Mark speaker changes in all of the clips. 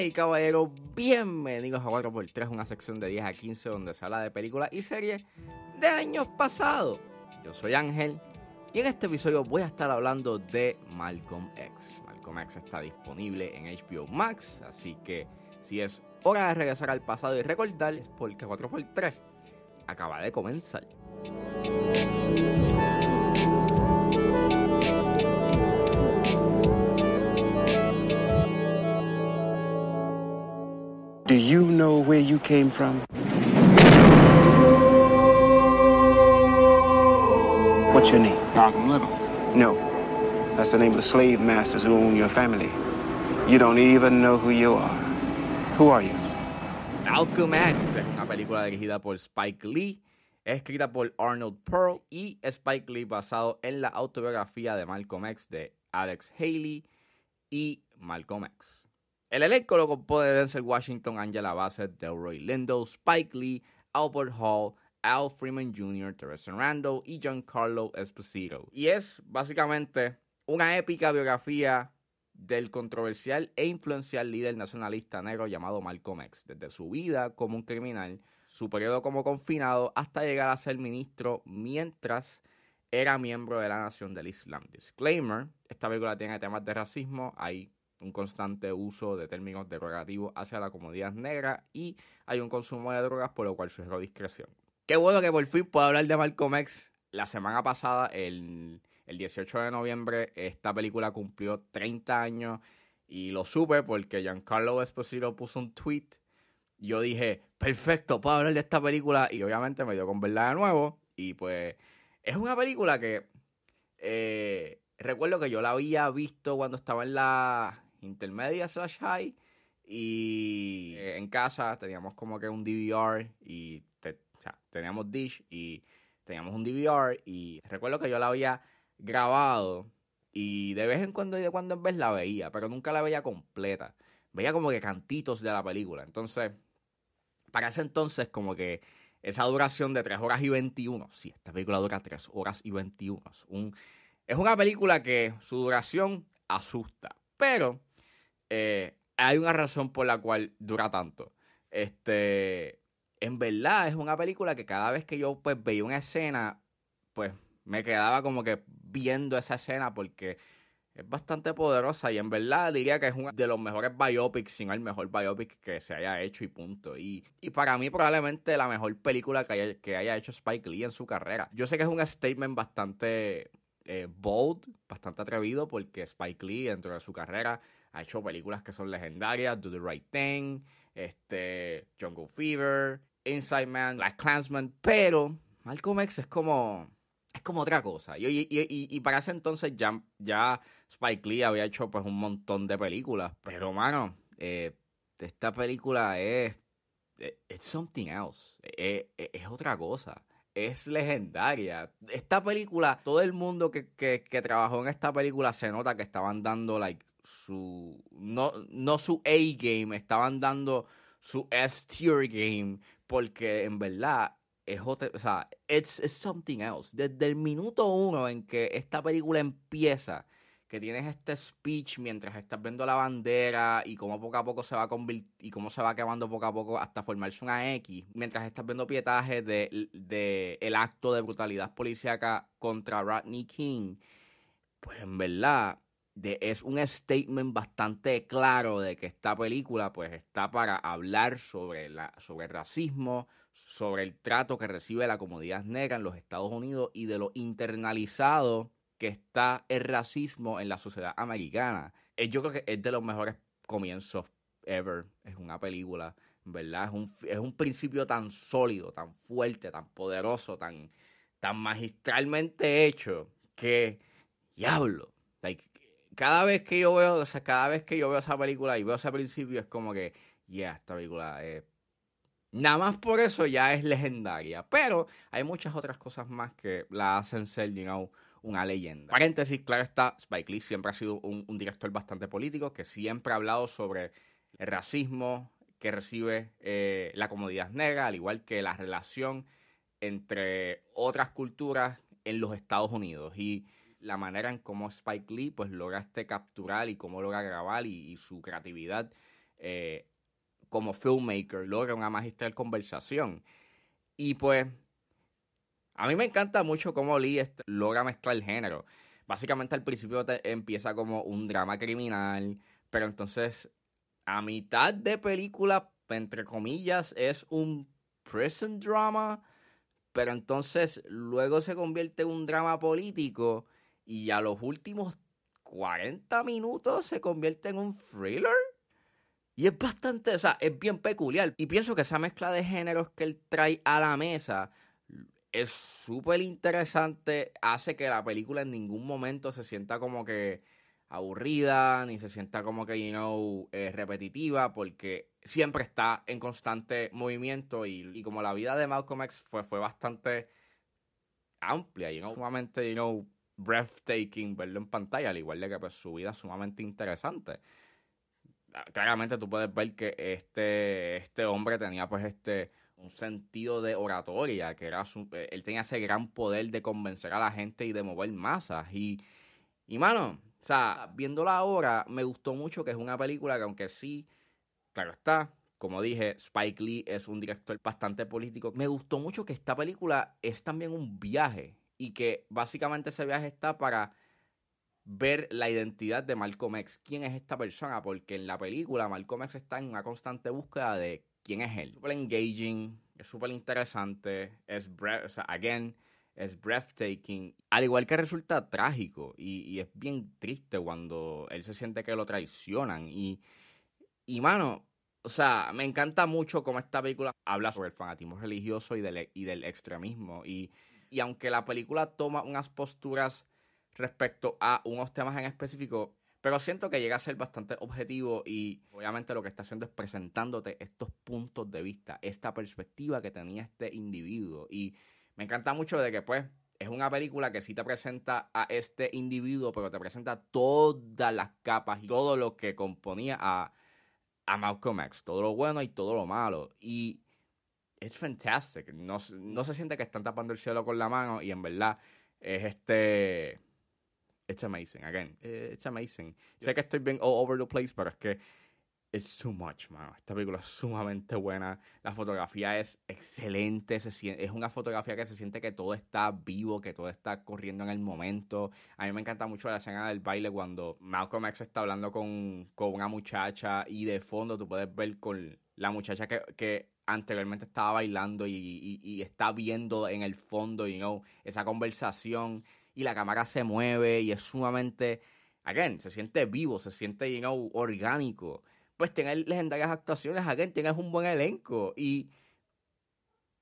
Speaker 1: Y caballeros, bienvenidos a 4x3, una sección de 10 a 15 donde se habla de películas y series de años pasados. Yo soy Ángel y en este episodio voy a estar hablando de Malcolm X. Malcolm X está disponible en HBO Max, así que si es hora de regresar al pasado y recordar, es porque 4x3 acaba de comenzar.
Speaker 2: Where you came from? What's your name?
Speaker 3: Malcolm Little.
Speaker 2: No. That's the name of the slave masters who own your family. You don't even know who you are. Who are you?
Speaker 1: Malcolm X es una película dirigida por Spike Lee, escrita por Arnold Pearl y Spike Lee basado en la autobiografía de Malcolm X de Alex Haley y Malcolm X. El elenco lo compone Denzel Washington, Angela Bassett, Delroy Lindo, Spike Lee, Albert Hall, Al Freeman Jr., Teresa Randall y Giancarlo Esposito. Y es básicamente una épica biografía del controversial e influencial líder nacionalista negro llamado Malcolm X, desde su vida como un criminal, su periodo como confinado, hasta llegar a ser ministro mientras era miembro de la Nación del Islam. Disclaimer, esta película tiene temas de racismo, un constante uso de términos derogativos hacia la comunidad negra y hay un consumo de drogas, por lo cual sugiero discreción. Qué bueno que por fin puedo hablar de Malcolm X. La semana pasada, el, el 18 de noviembre, esta película cumplió 30 años y lo supe porque Giancarlo Esposito puso un tweet. Yo dije, perfecto, puedo hablar de esta película y obviamente me dio con verla de nuevo. Y pues es una película que eh, recuerdo que yo la había visto cuando estaba en la intermedia slash high y eh, en casa teníamos como que un DVR y teníamos Dish y teníamos un DVR y recuerdo que yo la había grabado y de vez en cuando y de cuando en vez la veía, pero nunca la veía completa. Veía como que cantitos de la película. Entonces, para ese entonces como que esa duración de 3 horas y 21, sí, esta película dura 3 horas y 21. Es, un, es una película que su duración asusta, pero eh, hay una razón por la cual dura tanto. Este, en verdad es una película que cada vez que yo pues veía una escena, pues me quedaba como que viendo esa escena porque es bastante poderosa y en verdad diría que es uno de los mejores biopics, si no el mejor biopic que se haya hecho y punto. Y, y para mí probablemente la mejor película que haya, que haya hecho Spike Lee en su carrera. Yo sé que es un statement bastante eh, bold, bastante atrevido porque Spike Lee dentro de su carrera ha hecho películas que son legendarias, Do the Right Thing, este, Jungle Fever, Inside Man, Black Clansman, pero Malcolm X es como es como otra cosa. Y, y, y, y para ese entonces ya, ya Spike Lee había hecho pues un montón de películas. Pero, mano, eh, esta película es... Es something else. Es, es, es otra cosa. Es legendaria. Esta película, todo el mundo que, que, que, trabajó en esta película se nota que estaban dando, like, su... No, no su A-game, estaban dando su S-tier game. Porque, en verdad, es otra, o sea, it's, it's, something else. Desde el minuto uno en que esta película empieza, que tienes este speech mientras estás viendo la bandera y cómo poco a poco se va y cómo se va quemando poco a poco hasta formarse una X, mientras estás viendo pietaje de, de el acto de brutalidad policíaca contra Rodney King, pues en verdad es un statement bastante claro de que esta película pues está para hablar sobre, la, sobre el racismo, sobre el trato que recibe la comunidad negra en los Estados Unidos y de lo internalizado que está el racismo en la sociedad americana. Yo creo que es de los mejores comienzos ever. Es una película, ¿verdad? Es un, es un principio tan sólido, tan fuerte, tan poderoso, tan, tan magistralmente hecho que, diablo, cada vez que yo veo, cada vez que yo veo esa película y veo ese principio es como que, yeah, esta película Nada más por eso ya es legendaria. Pero hay muchas otras cosas más que la hacen ser, you una leyenda. Paréntesis, claro está, Spike Lee siempre ha sido un, un, director bastante político que siempre ha hablado sobre el racismo que recibe eh, la comunidad negra, al igual que la relación entre otras culturas en los Estados Unidos. Y la manera en cómo Spike Lee pues logra este capturar y cómo logra grabar y, su creatividad eh, como filmmaker, logra una magistral conversación. Y pues, a mí me encanta mucho cómo Lee este, logra mezclar el género. Básicamente al principio empieza como un drama criminal, pero entonces a mitad de película, entre comillas, es un prison drama, pero entonces luego se convierte en un drama político y a los últimos 40 minutos se convierte en un thriller. Y es bastante, o sea, es bien peculiar. Y pienso que esa mezcla de géneros que él trae a la mesa es súper interesante. Hace que la película en ningún momento se sienta como que aburrida, ni se sienta como que, you know, eh, repetitiva, porque siempre está en constante movimiento. Y, como la vida de Malcolm X fue, fue bastante amplia, y sumamente, you know, breathtaking verlo en pantalla, al igual de que pues, su vida es sumamente interesante claramente tú puedes ver que este, este hombre tenía pues este un sentido de oratoria, que era su, eh, él tenía ese gran poder de convencer a la gente y de mover masas. Y, y mano, o sea, viéndola ahora, me gustó mucho que es una película que aunque sí, claro está, como dije, Spike Lee es un director bastante político. Me gustó mucho que esta película es también un viaje y que básicamente ese viaje está para ver la identidad de Malcolm X. ¿Quién es esta persona? Porque en la película Malcolm X está en una constante búsqueda de quién es él. Súper engaging, es súper interesante, es, o sea, again, es breathtaking. Al igual que resulta trágico y, es bien triste cuando él se siente que lo traicionan. Y, y mano, o sea, me encanta mucho cómo esta película habla sobre el fanatismo religioso y del, y del extremismo. Y, y aunque la película toma unas posturas respecto a unos temas en específico, pero siento que llega a ser bastante objetivo y obviamente lo que está haciendo es presentándote estos puntos de vista, esta perspectiva que tenía este individuo. Y me encanta mucho de que pues es una película que sí te presenta a este individuo, pero te presenta todas las capas y todo lo que componía a, a Malcolm X, todo lo bueno y todo lo malo. Y es fantástico. No, no se siente que están tapando el cielo con la mano y en verdad es este it's amazing. Again, eh, it's amazing. Sé que estoy bien all over the place, pero es que it's too much, man. Esta película es sumamente buena. La fotografía es excelente. Se es una fotografía que se siente que todo está vivo, que todo está corriendo en el momento. A mí me encanta mucho la escena del baile cuando Malcolm X está hablando con, con una muchacha y de fondo tú puedes ver con la muchacha que, que anteriormente estaba bailando y, está viendo en el fondo, you know, esa conversación y la cámara se mueve y es sumamente, again, se siente vivo, se siente, you know, orgánico. Pues tener legendarias actuaciones, again, tienes un buen elenco y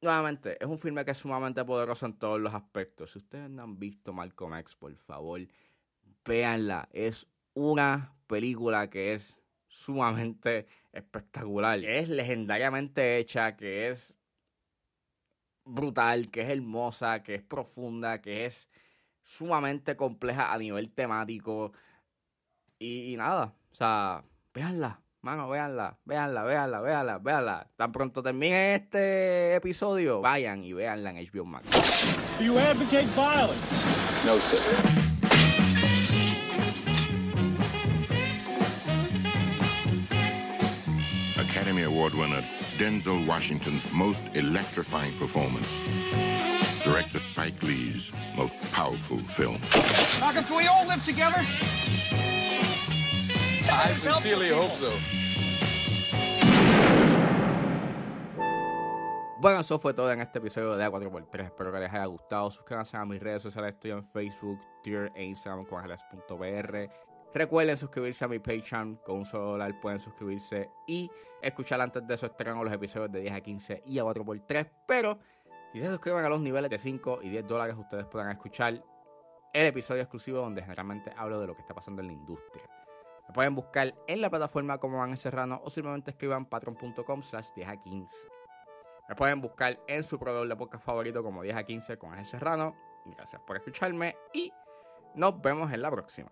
Speaker 1: nuevamente, es un filme que es sumamente poderoso en todos los aspectos. Si ustedes no han visto Malcolm X, por favor, véanla. Es una película que es sumamente espectacular. Es legendariamente hecha, que es brutal, que es hermosa, que es profunda, que es sumamente compleja a nivel temático. Y, nada, o sea, véanla, mano, véanla, véanla, véanla, véanla, véanla. Tan pronto termine este episodio, vayan y véanla en HBO Max.
Speaker 3: you advocate violence? No, sir.
Speaker 4: Award winner Denzel Washington's most electrifying performance. Director Spike Lee's most powerful film.
Speaker 3: Malcolm, can we all live together? I sincerely hope so.
Speaker 1: Bueno, eso fue todo en este episodio de A4x3. Espero que les haya gustado. Suscríbanse a mis redes sociales. Estoy en Facebook, Twitter e Instagram con Recuerden suscribirse a mi Patreon. Con un solo dólar pueden suscribirse y escuchar antes de eso estreno los episodios de 10 a 15 y a 4x3. Pero si se suscriben a los niveles de 5 y 10 dólares, ustedes podrán escuchar el episodio exclusivo donde generalmente hablo de lo que está pasando en la industria. Me pueden buscar en la plataforma como Ángel Serrano o simplemente escriban patreon.com slash 10 a 15. Me pueden buscar en su proveedor de podcast favorito como 10 a 15 con Ángel Serrano. Gracias por escucharme y nos vemos en la próxima.